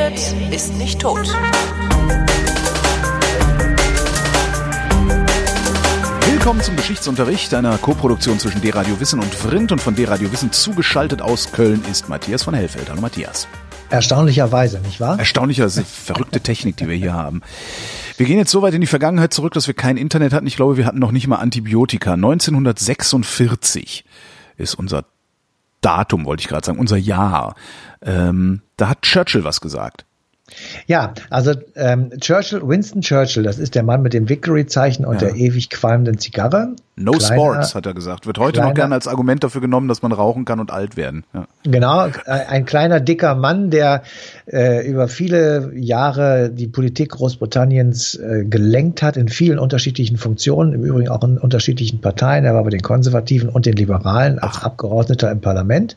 redet, ist nicht tot. Willkommen zum Geschichtsunterricht, einer Koproduktion zwischen D-Radio Wissen und Vrindt und von D-Radio Wissen zugeschaltet aus Köln ist Matthias von Hellfeld. Hallo Matthias. Erstaunlicherweise, nicht wahr? Erstaunlicherweise, verrückte Technik, die wir hier haben. Wir gehen jetzt so weit in die Vergangenheit zurück, dass wir kein Internet hatten. Ich glaube, wir hatten noch nicht mal Antibiotika. 1946 ist unser Datum, wollte ich gerade sagen, unser Jahr. Ähm, da hat Churchill was gesagt. Ja, also ähm, Churchill, Winston Churchill, das ist der Mann mit dem Victory-Zeichen und ja. der ewig qualmenden Zigarre. No kleiner, Sports, hat er gesagt. Wird heute kleiner, noch gerne als Argument dafür genommen, dass man rauchen kann und alt werden. Ja. Genau, ein kleiner, dicker Mann, der äh, über viele Jahre die Politik Großbritanniens äh, gelenkt hat in vielen unterschiedlichen Funktionen, im Übrigen auch in unterschiedlichen Parteien. Er war bei den Konservativen und den Liberalen als Ach. Abgeordneter im Parlament.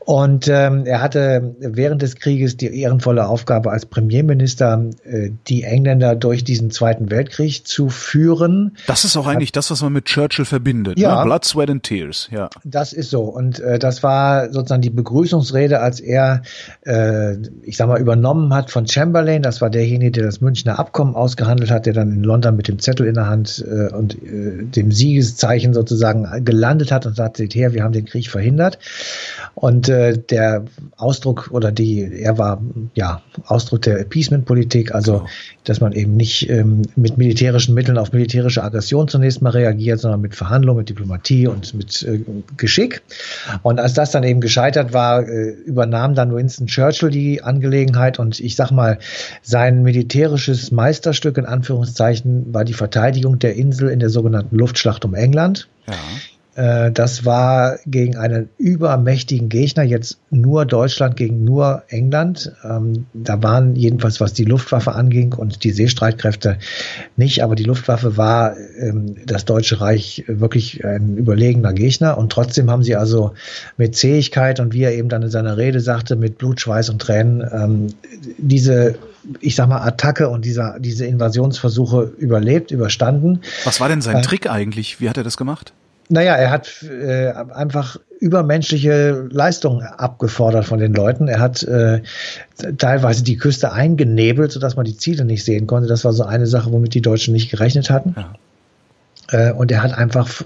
Und ähm, er hatte während des Krieges die ehrenvolle Aufgabe als Premierminister, äh, die Engländer durch diesen Zweiten Weltkrieg zu führen. Das ist auch eigentlich das, was man mit Churchill verbindet. Ne? Ja. Ne? Blood, Sweat and Tears. Ja. Das ist so. Und äh, das war sozusagen die Begrüßungsrede, als er, äh, ich sag mal, übernommen hat von Chamberlain. Das war derjenige, der das Münchner Abkommen ausgehandelt hat, der dann in London mit dem Zettel in der Hand äh, und äh, dem Siegeszeichen sozusagen gelandet hat und sagte, seht her, wir haben den Krieg verhindert. Und äh, der Ausdruck oder die, er war ja Ausdruck der Appeasement-Politik, also dass man eben nicht ähm, mit militärischen Mitteln auf militärische Aggression zunächst mal reagiert, sondern mit Verhandlungen, mit Diplomatie und mit äh, Geschick. Und als das dann eben gescheitert war, äh, übernahm dann Winston Churchill die Angelegenheit und ich sag mal, sein militärisches Meisterstück in Anführungszeichen war die Verteidigung der Insel in der sogenannten Luftschlacht um England. Ja. Äh, das war gegen einen übermächtigen Gegner, jetzt nur Deutschland gegen nur England. Ähm, da waren jedenfalls, was die Luftwaffe anging und die Seestreitkräfte nicht, aber die Luftwaffe war ähm, das Deutsche Reich wirklich ein überlegener Gegner. Und trotzdem haben sie also mit Zähigkeit und wie er eben dann in seiner Rede sagte, mit Blut, Schweiß und Tränen ähm, diese ich sag mal, Attacke und dieser, diese Invasionsversuche überlebt, überstanden. Was war denn sein äh, Trick eigentlich? Wie hat er das gemacht? Naja, er hat äh, einfach übermenschliche Leistungen abgefordert von den Leuten. Er hat äh, teilweise die Küste eingenebelt, sodass man die Ziele nicht sehen konnte. Das war so eine Sache, womit die Deutschen nicht gerechnet hatten. Ja. Äh, und er hat einfach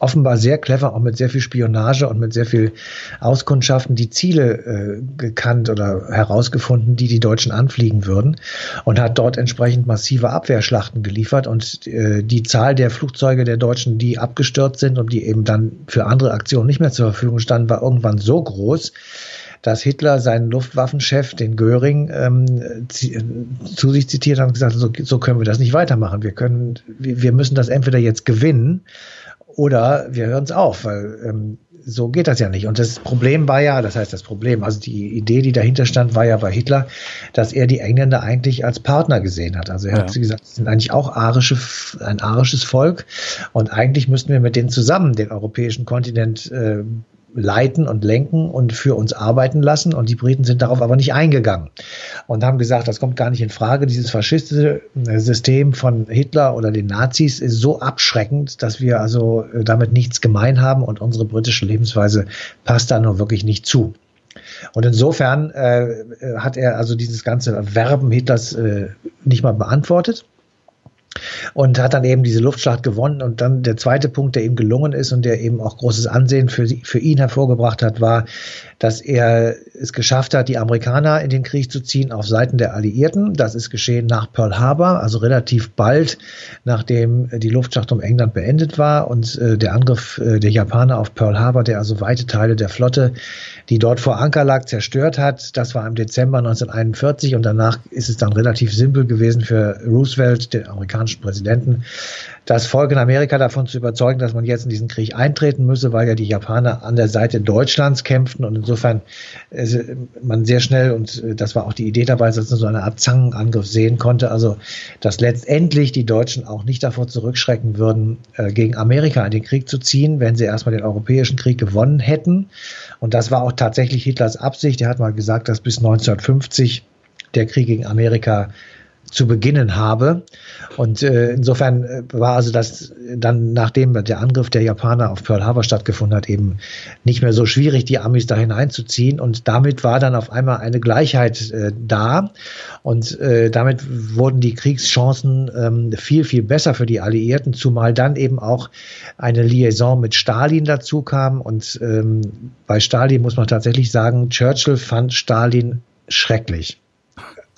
offenbar sehr clever, auch mit sehr viel Spionage und mit sehr viel Auskundschaften die Ziele äh, gekannt oder herausgefunden, die die Deutschen anfliegen würden und hat dort entsprechend massive Abwehrschlachten geliefert und äh, die Zahl der Flugzeuge der Deutschen, die abgestürzt sind und die eben dann für andere Aktionen nicht mehr zur Verfügung standen, war irgendwann so groß, dass Hitler seinen Luftwaffenchef, den Göring, ähm, zu sich zitiert hat und gesagt, so, so können wir das nicht weitermachen. Wir können, wir müssen das entweder jetzt gewinnen oder wir hören es auf, weil ähm, so geht das ja nicht. Und das Problem war ja, das heißt das Problem, also die Idee, die dahinter stand, war ja bei Hitler, dass er die Engländer eigentlich als Partner gesehen hat. Also er ja. hat gesagt, sie sind eigentlich auch arische, ein arisches Volk und eigentlich müssten wir mit denen zusammen den europäischen Kontinent äh, leiten und lenken und für uns arbeiten lassen. Und die Briten sind darauf aber nicht eingegangen und haben gesagt, das kommt gar nicht in Frage. Dieses faschistische äh, System von Hitler oder den Nazis ist so abschreckend, dass wir also äh, damit nichts gemein haben und unsere britische Lebensweise passt da nur wirklich nicht zu. Und insofern äh, hat er also dieses ganze Werben Hitlers äh, nicht mal beantwortet und hat dann eben diese Luftschlacht gewonnen. Und dann der zweite Punkt, der ihm gelungen ist und der eben auch großes Ansehen für, für ihn hervorgebracht hat, war, dass er es geschafft hat, die Amerikaner in den Krieg zu ziehen auf Seiten der Alliierten. Das ist geschehen nach Pearl Harbor, also relativ bald, nachdem die Luftschlacht um England beendet war und äh, der Angriff äh, der Japaner auf Pearl Harbor, der also weite Teile der Flotte, die dort vor Anker lag, zerstört hat. Das war im Dezember 1941 und danach ist es dann relativ simpel gewesen für Roosevelt, den amerikanischen Präsidenten, das Volk in Amerika davon zu überzeugen, dass man jetzt in diesen Krieg eintreten müsse, weil ja die Japaner an der Seite Deutschlands kämpften und insofern äh, man sehr schnell, und äh, das war auch die Idee dabei, dass man so eine Art Zangenangriff sehen konnte, also dass letztendlich die Deutschen auch nicht davor zurückschrecken würden, äh, gegen Amerika in den Krieg zu ziehen, wenn sie erstmal den Europäischen Krieg gewonnen hätten. Und das war auch tatsächlich Hitlers Absicht. Er hat mal gesagt, dass bis 1950 der Krieg gegen Amerika zu beginnen habe. Und äh, insofern äh, war also das dann, nachdem der Angriff der Japaner auf Pearl Harbor stattgefunden hat, eben nicht mehr so schwierig, die Amis da hineinzuziehen. Und damit war dann auf einmal eine Gleichheit äh, da. Und äh, damit wurden die Kriegschancen ähm, viel, viel besser für die Alliierten, zumal dann eben auch eine Liaison mit Stalin dazu kam. Und ähm, bei Stalin muss man tatsächlich sagen, Churchill fand Stalin schrecklich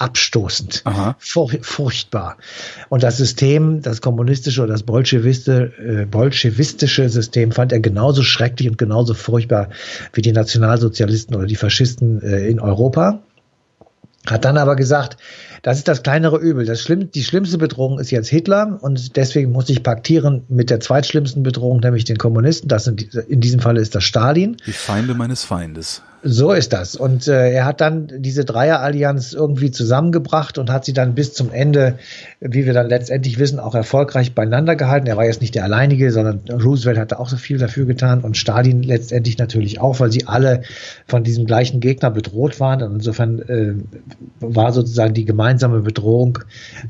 abstoßend, fur furchtbar. Und das System, das kommunistische oder das bolschewistische, äh, bolschewistische System fand er genauso schrecklich und genauso furchtbar wie die Nationalsozialisten oder die Faschisten äh, in Europa. Hat dann aber gesagt, das ist das kleinere Übel. Das schlimm, die schlimmste Bedrohung ist jetzt Hitler und deswegen muss ich paktieren mit der zweitschlimmsten Bedrohung, nämlich den Kommunisten. Das sind, in diesem Falle ist das Stalin. Die Feinde meines Feindes. So ist das. Und äh, er hat dann diese Dreierallianz irgendwie zusammengebracht und hat sie dann bis zum Ende, wie wir dann letztendlich wissen, auch erfolgreich beieinander gehalten. Er war jetzt nicht der Alleinige, sondern Roosevelt hatte auch so viel dafür getan und Stalin letztendlich natürlich auch, weil sie alle von diesem gleichen Gegner bedroht waren. Und insofern äh, war sozusagen die gemeinsame Bedrohung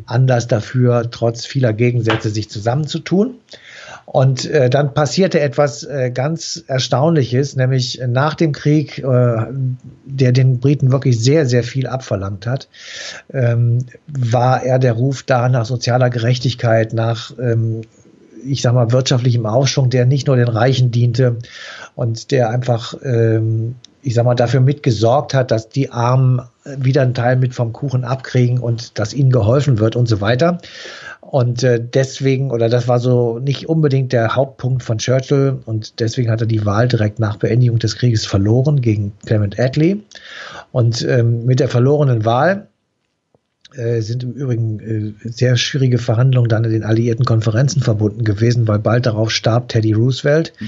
Anlass dafür, trotz vieler Gegensätze sich zusammenzutun. Und äh, dann passierte etwas äh, ganz Erstaunliches, nämlich nach dem Krieg, äh, der den Briten wirklich sehr, sehr viel abverlangt hat, ähm, war er der Ruf da nach sozialer Gerechtigkeit, nach, ähm, ich sag mal, wirtschaftlichem Aufschwung, der nicht nur den Reichen diente und der einfach, ähm, ich sag mal, dafür mitgesorgt hat, dass die Armen wieder einen Teil mit vom Kuchen abkriegen und dass ihnen geholfen wird und so weiter. Und äh, deswegen, oder das war so nicht unbedingt der Hauptpunkt von Churchill und deswegen hat er die Wahl direkt nach Beendigung des Krieges verloren gegen Clement Attlee. Und ähm, mit der verlorenen Wahl sind im Übrigen äh, sehr schwierige Verhandlungen dann in den alliierten Konferenzen verbunden gewesen, weil bald darauf starb Teddy Roosevelt mhm.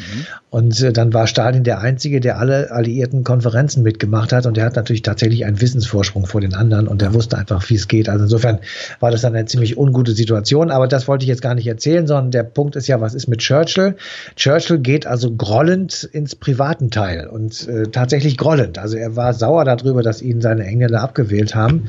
und äh, dann war Stalin der Einzige, der alle alliierten Konferenzen mitgemacht hat und der hat natürlich tatsächlich einen Wissensvorsprung vor den anderen und der wusste einfach, wie es geht. Also insofern war das dann eine ziemlich ungute Situation, aber das wollte ich jetzt gar nicht erzählen, sondern der Punkt ist ja, was ist mit Churchill? Churchill geht also grollend ins privaten Teil und äh, tatsächlich grollend. Also er war sauer darüber, dass ihn seine Engländer abgewählt haben,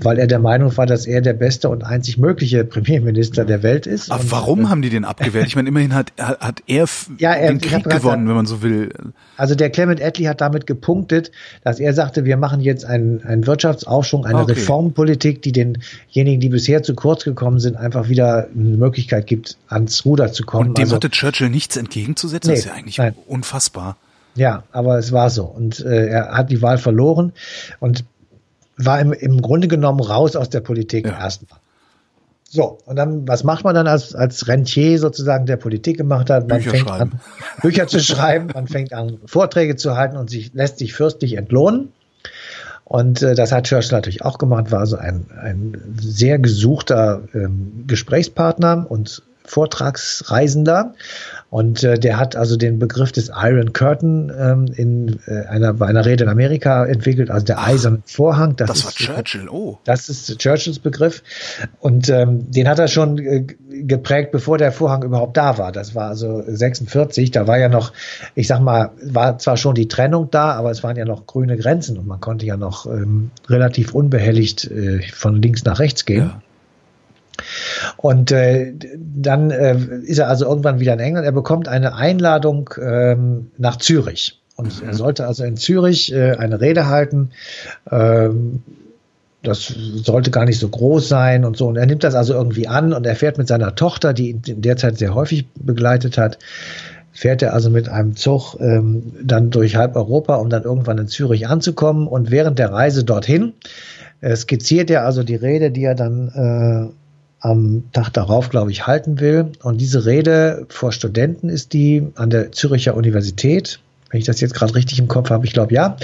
weil er der Meinung war, dass er der beste und einzig mögliche Premierminister der Welt ist. Aber und, warum äh, haben die den abgewählt? Ich meine, immerhin hat, hat er, ja, er den Krieg gewonnen, wenn man so will. Also der Clement Attlee hat damit gepunktet, dass er sagte, wir machen jetzt einen, einen Wirtschaftsaufschwung, eine okay. Reformpolitik, die denjenigen, die bisher zu kurz gekommen sind, einfach wieder eine Möglichkeit gibt, ans Ruder zu kommen. Und dem also, hatte Churchill nichts entgegenzusetzen? Nee, das ist ja eigentlich nein. unfassbar. Ja, aber es war so. Und äh, er hat die Wahl verloren. Und war im, im Grunde genommen raus aus der Politik ja. erstmal. So, und dann, was macht man dann als, als Rentier sozusagen, der Politik gemacht hat? Man Bücher fängt schreiben. an, Bücher zu schreiben, man fängt an, Vorträge zu halten und sich, lässt sich fürstlich entlohnen. Und äh, das hat Churchill natürlich auch gemacht, war so ein, ein sehr gesuchter ähm, Gesprächspartner und Vortragsreisender. Und äh, der hat also den Begriff des Iron Curtain ähm, in äh, einer, bei einer Rede in Amerika entwickelt, also der Ach, eiserne Vorhang. Das, das war Churchill, oh. Das ist Churchills Begriff. Und ähm, den hat er schon äh, geprägt, bevor der Vorhang überhaupt da war. Das war also 46. Da war ja noch, ich sag mal, war zwar schon die Trennung da, aber es waren ja noch grüne Grenzen und man konnte ja noch ähm, relativ unbehelligt äh, von links nach rechts gehen. Ja. Und äh, dann äh, ist er also irgendwann wieder in England. Er bekommt eine Einladung ähm, nach Zürich. Und mhm. er sollte also in Zürich äh, eine Rede halten. Ähm, das sollte gar nicht so groß sein und so. Und er nimmt das also irgendwie an und er fährt mit seiner Tochter, die ihn in der Zeit sehr häufig begleitet hat, fährt er also mit einem Zug ähm, dann durch halb Europa, um dann irgendwann in Zürich anzukommen. Und während der Reise dorthin äh, skizziert er also die Rede, die er dann äh, am Tag darauf, glaube ich, halten will. Und diese Rede vor Studenten ist die an der Züricher Universität, wenn ich das jetzt gerade richtig im Kopf habe, ich glaube ja,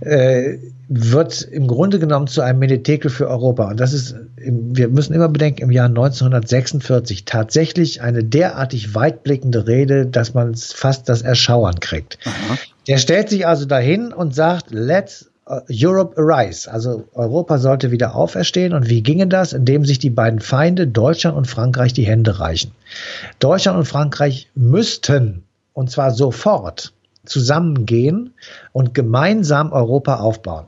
äh, wird im Grunde genommen zu einem Menetekel für Europa. Und das ist, wir müssen immer bedenken, im Jahr 1946 tatsächlich eine derartig weitblickende Rede, dass man fast das Erschauern kriegt. Aha. Der stellt sich also dahin und sagt, let's Europe Arise, also Europa sollte wieder auferstehen. Und wie ginge das? Indem sich die beiden Feinde, Deutschland und Frankreich, die Hände reichen. Deutschland und Frankreich müssten, und zwar sofort, zusammengehen und gemeinsam Europa aufbauen.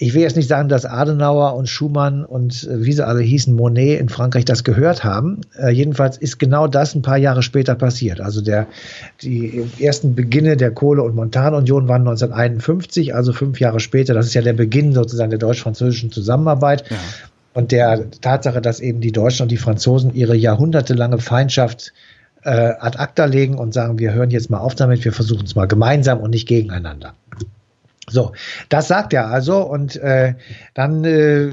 Ich will jetzt nicht sagen, dass Adenauer und Schumann und äh, wie sie alle hießen, Monet in Frankreich das gehört haben. Äh, jedenfalls ist genau das ein paar Jahre später passiert. Also der, die ersten Beginne der Kohle- und Montanunion waren 1951, also fünf Jahre später. Das ist ja der Beginn sozusagen der deutsch-französischen Zusammenarbeit. Ja. Und der Tatsache, dass eben die Deutschen und die Franzosen ihre jahrhundertelange Feindschaft äh, ad acta legen und sagen, wir hören jetzt mal auf damit, wir versuchen es mal gemeinsam und nicht gegeneinander. So, das sagt er also und äh, dann äh,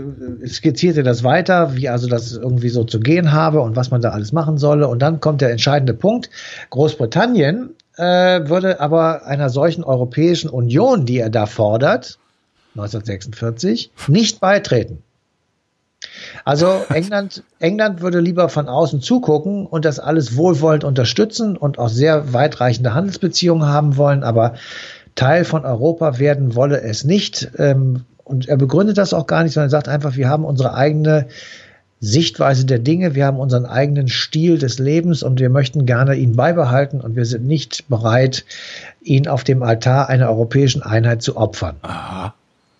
skizziert er das weiter, wie also das irgendwie so zu gehen habe und was man da alles machen solle. Und dann kommt der entscheidende Punkt. Großbritannien äh, würde aber einer solchen Europäischen Union, die er da fordert, 1946, nicht beitreten. Also England, England würde lieber von außen zugucken und das alles wohlwollend unterstützen und auch sehr weitreichende Handelsbeziehungen haben wollen, aber Teil von Europa werden wolle es nicht. Ähm, und er begründet das auch gar nicht, sondern sagt einfach, wir haben unsere eigene Sichtweise der Dinge, wir haben unseren eigenen Stil des Lebens und wir möchten gerne ihn beibehalten und wir sind nicht bereit, ihn auf dem Altar einer europäischen Einheit zu opfern. Aha.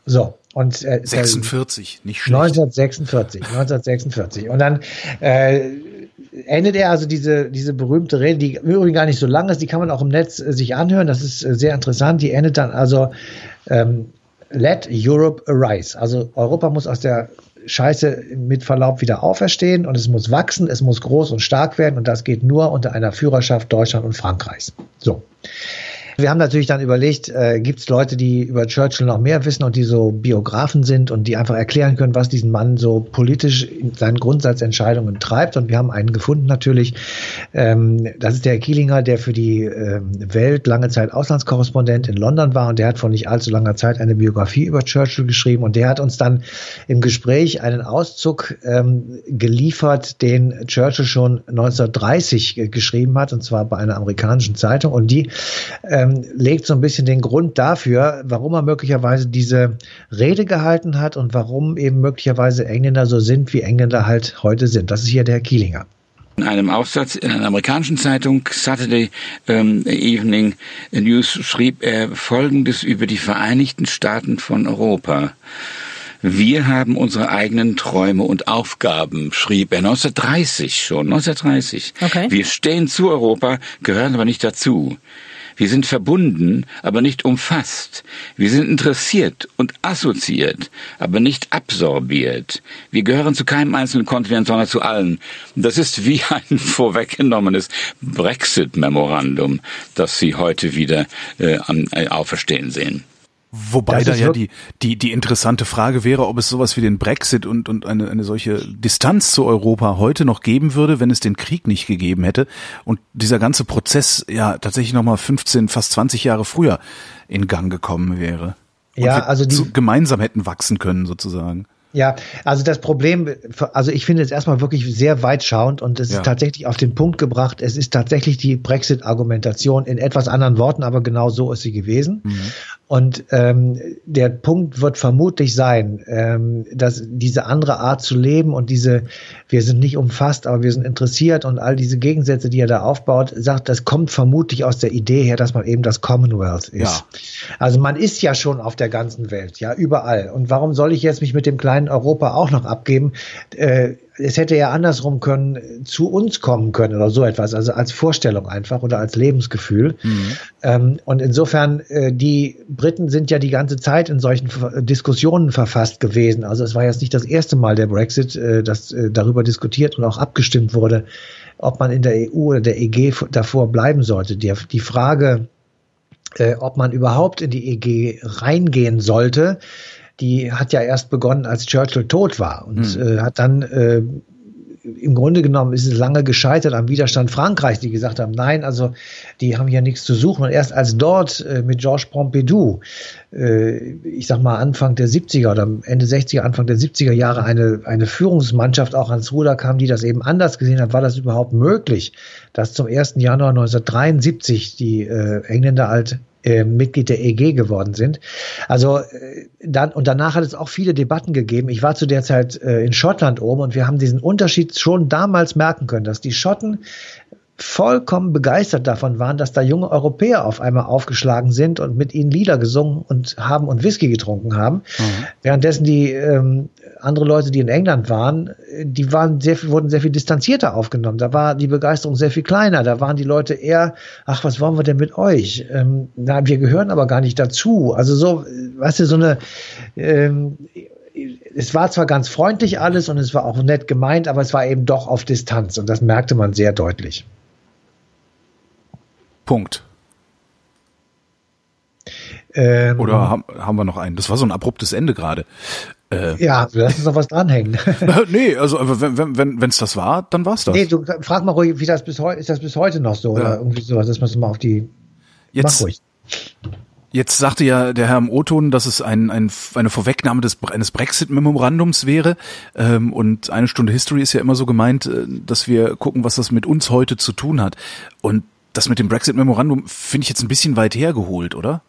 So. Und, äh, 46, nicht schlecht. 1946, 1946. Und dann äh, endet er also diese, diese berühmte Rede, die im Übrigen gar nicht so lang ist, die kann man auch im Netz äh, sich anhören, das ist äh, sehr interessant. Die endet dann also, ähm, let Europe arise. Also Europa muss aus der Scheiße mit Verlaub wieder auferstehen und es muss wachsen, es muss groß und stark werden und das geht nur unter einer Führerschaft Deutschland und Frankreichs. So. Wir haben natürlich dann überlegt, äh, gibt es Leute, die über Churchill noch mehr wissen und die so Biografen sind und die einfach erklären können, was diesen Mann so politisch in seinen Grundsatzentscheidungen treibt. Und wir haben einen gefunden natürlich. Ähm, das ist der Kielinger, der für die ähm, Welt lange Zeit Auslandskorrespondent in London war und der hat vor nicht allzu langer Zeit eine Biografie über Churchill geschrieben und der hat uns dann im Gespräch einen Auszug ähm, geliefert, den Churchill schon 1930 geschrieben hat und zwar bei einer amerikanischen Zeitung und die äh, ähm, legt so ein bisschen den Grund dafür, warum er möglicherweise diese Rede gehalten hat und warum eben möglicherweise Engländer so sind, wie Engländer halt heute sind. Das ist hier der Kielinger. In einem Aufsatz in einer amerikanischen Zeitung Saturday ähm, Evening News schrieb er Folgendes über die Vereinigten Staaten von Europa. Wir haben unsere eigenen Träume und Aufgaben, schrieb er 1930 schon, 1930. Okay. Wir stehen zu Europa, gehören aber nicht dazu. Wir sind verbunden, aber nicht umfasst. Wir sind interessiert und assoziiert, aber nicht absorbiert. Wir gehören zu keinem einzelnen Kontinent, sondern zu allen. Das ist wie ein vorweggenommenes Brexit-Memorandum, das Sie heute wieder äh, äh auferstehen sehen. Wobei da ja die, die, die interessante Frage wäre, ob es sowas wie den Brexit und, und eine, eine solche Distanz zu Europa heute noch geben würde, wenn es den Krieg nicht gegeben hätte und dieser ganze Prozess ja tatsächlich nochmal 15, fast 20 Jahre früher in Gang gekommen wäre. Ja, also die gemeinsam hätten wachsen können sozusagen. Ja, also das Problem, also ich finde es erstmal wirklich sehr weitschauend und es ja. ist tatsächlich auf den Punkt gebracht. Es ist tatsächlich die Brexit-Argumentation in etwas anderen Worten, aber genau so ist sie gewesen. Mhm. Und ähm, der Punkt wird vermutlich sein, ähm, dass diese andere Art zu leben und diese, wir sind nicht umfasst, aber wir sind interessiert und all diese Gegensätze, die er da aufbaut, sagt, das kommt vermutlich aus der Idee her, dass man eben das Commonwealth ist. Ja. Also man ist ja schon auf der ganzen Welt, ja, überall. Und warum soll ich jetzt mich mit dem kleinen Europa auch noch abgeben? Äh, es hätte ja andersrum können, zu uns kommen können oder so etwas, also als Vorstellung einfach oder als Lebensgefühl. Mhm. Ähm, und insofern, äh, die Briten sind ja die ganze Zeit in solchen Diskussionen verfasst gewesen. Also es war jetzt nicht das erste Mal der Brexit, äh, dass äh, darüber diskutiert und auch abgestimmt wurde, ob man in der EU oder der EG davor bleiben sollte. Die, die Frage, äh, ob man überhaupt in die EG reingehen sollte, die hat ja erst begonnen, als Churchill tot war und mhm. äh, hat dann äh, im Grunde genommen ist es lange gescheitert am Widerstand Frankreichs, die gesagt haben, nein, also die haben hier nichts zu suchen. Und erst als dort äh, mit Georges Pompidou, äh, ich sag mal Anfang der 70er oder Ende 60er, Anfang der 70er Jahre eine, eine Führungsmannschaft auch ans Ruder kam, die das eben anders gesehen hat, war das überhaupt möglich, dass zum 1. Januar 1973 die äh, Engländer halt äh, Mitglied der EG geworden sind. Also äh, dann und danach hat es auch viele Debatten gegeben. Ich war zu der Zeit äh, in Schottland oben und wir haben diesen Unterschied schon damals merken können, dass die Schotten vollkommen begeistert davon waren, dass da junge Europäer auf einmal aufgeschlagen sind und mit ihnen Lieder gesungen und haben und Whisky getrunken haben. Mhm. Währenddessen die ähm, andere Leute, die in England waren, die waren sehr viel, wurden sehr viel distanzierter aufgenommen. Da war die Begeisterung sehr viel kleiner. Da waren die Leute eher, ach, was wollen wir denn mit euch? Ähm, na, wir gehören aber gar nicht dazu. Also so, weißt du, so eine ähm, es war zwar ganz freundlich alles und es war auch nett gemeint, aber es war eben doch auf Distanz und das merkte man sehr deutlich. Punkt. Ähm, Oder haben, haben wir noch einen? Das war so ein abruptes Ende gerade. Äh, ja, lass uns noch was dranhängen. nee, also wenn wenn wenn wenn's das war, dann war's das. Nee, du frag mal ruhig, wie das bis heute ist das bis heute noch so ja. oder irgendwie sowas, dass man es mal auf die Jetzt, mach ruhig. Jetzt sagte ja der Herr im O-Ton, dass es ein, ein, eine Vorwegnahme des, eines Brexit-Memorandums wäre. Ähm, und eine Stunde History ist ja immer so gemeint, äh, dass wir gucken, was das mit uns heute zu tun hat. Und das mit dem Brexit-Memorandum finde ich jetzt ein bisschen weit hergeholt, oder?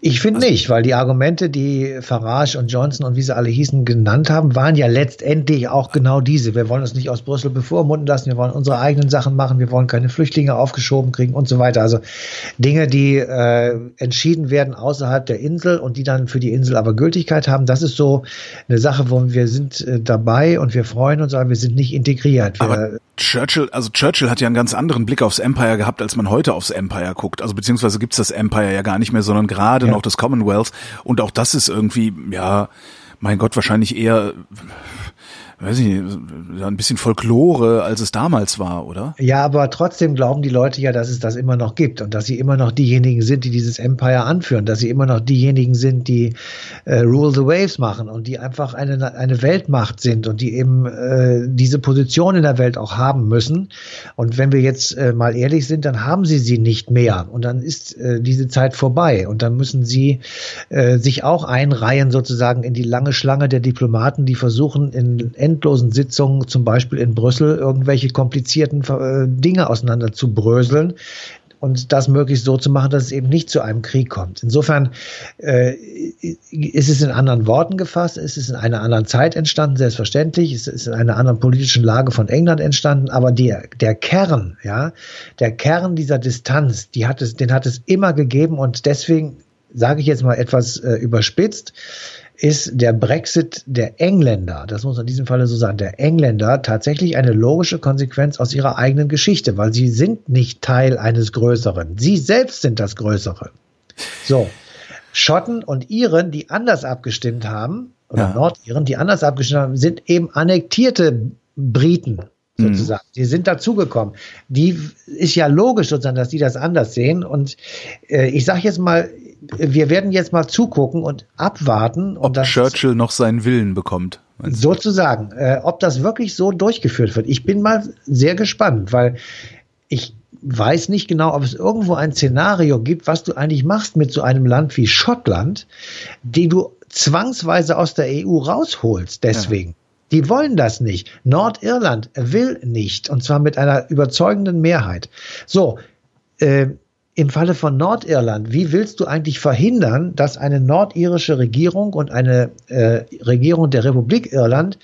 Ich finde also, nicht, weil die Argumente, die Farage und Johnson und wie sie alle hießen, genannt haben, waren ja letztendlich auch genau diese. Wir wollen uns nicht aus Brüssel bevormunden lassen, wir wollen unsere eigenen Sachen machen, wir wollen keine Flüchtlinge aufgeschoben kriegen und so weiter. Also Dinge, die äh, entschieden werden außerhalb der Insel und die dann für die Insel aber Gültigkeit haben, das ist so eine Sache, wo wir sind äh, dabei und wir freuen uns, aber wir sind nicht integriert. Wir, aber Churchill, also Churchill hat ja einen ganz anderen Blick aufs Empire gehabt, als man heute aufs Empire guckt. Also beziehungsweise gibt's das Empire ja gar nicht mehr, sondern gerade ja. noch das Commonwealth. Und auch das ist irgendwie, ja, mein Gott, wahrscheinlich eher weiß ich nicht, ein bisschen Folklore, als es damals war, oder? Ja, aber trotzdem glauben die Leute ja, dass es das immer noch gibt und dass sie immer noch diejenigen sind, die dieses Empire anführen, dass sie immer noch diejenigen sind, die äh, Rule the Waves machen und die einfach eine, eine Weltmacht sind und die eben äh, diese Position in der Welt auch haben müssen. Und wenn wir jetzt äh, mal ehrlich sind, dann haben sie sie nicht mehr und dann ist äh, diese Zeit vorbei und dann müssen sie äh, sich auch einreihen sozusagen in die lange Schlange der Diplomaten, die versuchen in endlosen Sitzungen, zum Beispiel in Brüssel, irgendwelche komplizierten äh, Dinge auseinander zu bröseln und das möglichst so zu machen, dass es eben nicht zu einem Krieg kommt. Insofern äh, ist es in anderen Worten gefasst, ist es in einer anderen Zeit entstanden, selbstverständlich, es ist in einer anderen politischen Lage von England entstanden, aber die, der Kern, ja, der Kern dieser Distanz, die hat es, den hat es immer gegeben und deswegen sage ich jetzt mal etwas äh, überspitzt, ist der Brexit der Engländer, das muss in diesem Falle so sagen, der Engländer tatsächlich eine logische Konsequenz aus ihrer eigenen Geschichte, weil sie sind nicht Teil eines Größeren. Sie selbst sind das Größere. So. Schotten und Iren, die anders abgestimmt haben, oder ja. Nordiren, die anders abgestimmt haben, sind eben annektierte Briten sozusagen. Mhm. Die sind dazugekommen. Die ist ja logisch sozusagen, dass die das anders sehen. Und äh, ich sage jetzt mal, wir werden jetzt mal zugucken und abwarten. Ob und Churchill noch seinen Willen bekommt. Sozusagen, äh, ob das wirklich so durchgeführt wird. Ich bin mal sehr gespannt, weil ich weiß nicht genau, ob es irgendwo ein Szenario gibt, was du eigentlich machst mit so einem Land wie Schottland, die du zwangsweise aus der EU rausholst. Deswegen. Ja. Die wollen das nicht. Nordirland will nicht. Und zwar mit einer überzeugenden Mehrheit. So, äh, im Falle von Nordirland, wie willst du eigentlich verhindern, dass eine nordirische Regierung und eine äh, Regierung der Republik Irland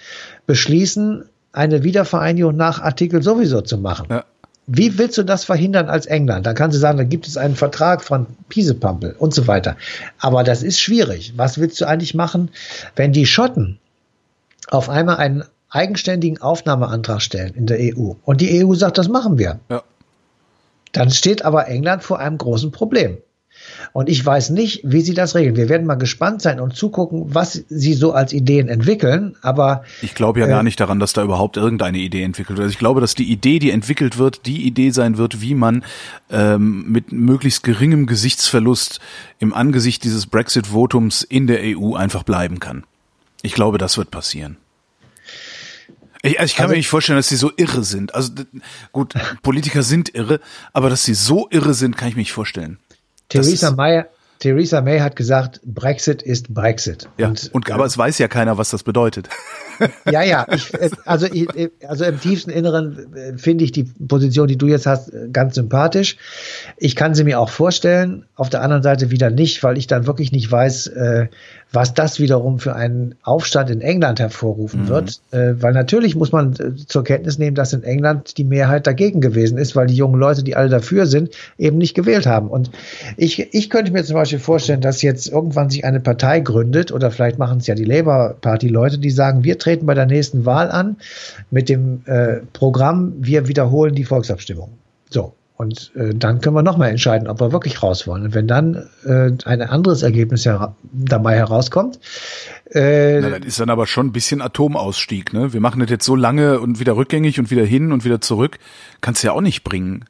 beschließen, eine Wiedervereinigung nach Artikel sowieso zu machen? Ja. Wie willst du das verhindern als England? Dann kannst du sagen, da gibt es einen Vertrag von Piesepampel und so weiter. Aber das ist schwierig. Was willst du eigentlich machen, wenn die Schotten auf einmal einen eigenständigen Aufnahmeantrag stellen in der EU und die EU sagt, das machen wir? Ja. Dann steht aber England vor einem großen Problem. Und ich weiß nicht, wie sie das regeln. Wir werden mal gespannt sein und zugucken, was sie so als Ideen entwickeln. Aber ich glaube ja äh, gar nicht daran, dass da überhaupt irgendeine Idee entwickelt wird. Also ich glaube, dass die Idee, die entwickelt wird, die Idee sein wird, wie man ähm, mit möglichst geringem Gesichtsverlust im Angesicht dieses Brexit-Votums in der EU einfach bleiben kann. Ich glaube, das wird passieren. Ich, also ich kann also, mir nicht vorstellen, dass sie so irre sind. Also gut, Politiker sind irre, aber dass sie so irre sind, kann ich mir nicht vorstellen. Theresa May, Theresa May hat gesagt, Brexit ist Brexit. Ja, und, und aber äh, es weiß ja keiner, was das bedeutet. ja, ja. Ich, äh, also, ich, also im tiefsten Inneren äh, finde ich die Position, die du jetzt hast, ganz sympathisch. Ich kann sie mir auch vorstellen. Auf der anderen Seite wieder nicht, weil ich dann wirklich nicht weiß, äh, was das wiederum für einen Aufstand in England hervorrufen mhm. wird. Äh, weil natürlich muss man äh, zur Kenntnis nehmen, dass in England die Mehrheit dagegen gewesen ist, weil die jungen Leute, die alle dafür sind, eben nicht gewählt haben. Und ich, ich könnte mir zum Beispiel vorstellen, dass jetzt irgendwann sich eine Partei gründet, oder vielleicht machen es ja die Labour Party Leute, die sagen, wir treten bei der nächsten Wahl an mit dem äh, Programm, wir wiederholen die Volksabstimmung. So. Und äh, dann können wir nochmal entscheiden, ob wir wirklich raus wollen. Und wenn dann äh, ein anderes Ergebnis her dabei herauskommt. Äh, Na, das ist dann aber schon ein bisschen Atomausstieg. Ne? Wir machen das jetzt so lange und wieder rückgängig und wieder hin und wieder zurück. Kannst du ja auch nicht bringen.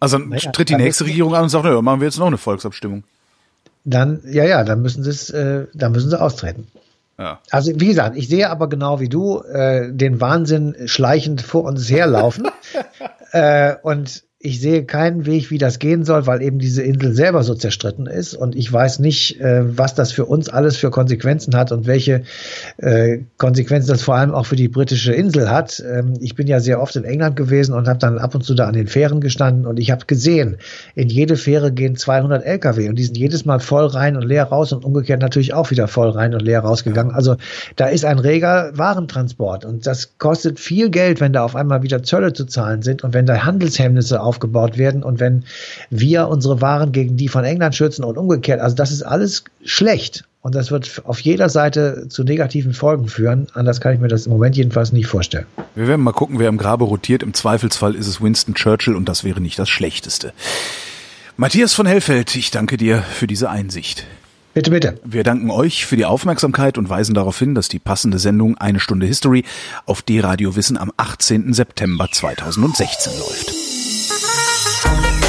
Also dann naja, tritt die nächste Regierung an und sagt, ja, machen wir jetzt noch eine Volksabstimmung. Dann, ja, ja, dann müssen sie es, äh, dann müssen sie austreten. Ja. Also wie gesagt, ich sehe aber genau wie du äh, den Wahnsinn schleichend vor uns herlaufen. äh, und ich sehe keinen Weg, wie das gehen soll, weil eben diese Insel selber so zerstritten ist und ich weiß nicht, äh, was das für uns alles für Konsequenzen hat und welche äh, Konsequenzen das vor allem auch für die britische Insel hat. Ähm, ich bin ja sehr oft in England gewesen und habe dann ab und zu da an den Fähren gestanden und ich habe gesehen, in jede Fähre gehen 200 LKW und die sind jedes Mal voll rein und leer raus und umgekehrt natürlich auch wieder voll rein und leer rausgegangen. Also da ist ein reger Warentransport und das kostet viel Geld, wenn da auf einmal wieder Zölle zu zahlen sind und wenn da Handelshemmnisse aufgebaut werden und wenn wir unsere Waren gegen die von England schützen und umgekehrt. Also das ist alles schlecht. Und das wird auf jeder Seite zu negativen Folgen führen. Anders kann ich mir das im Moment jedenfalls nicht vorstellen. Wir werden mal gucken, wer im Grabe rotiert. Im Zweifelsfall ist es Winston Churchill und das wäre nicht das Schlechteste. Matthias von Hellfeld, ich danke dir für diese Einsicht. Bitte, bitte. Wir danken euch für die Aufmerksamkeit und weisen darauf hin, dass die passende Sendung Eine Stunde History auf D-Radio Wissen am 18. September 2016 läuft. Wer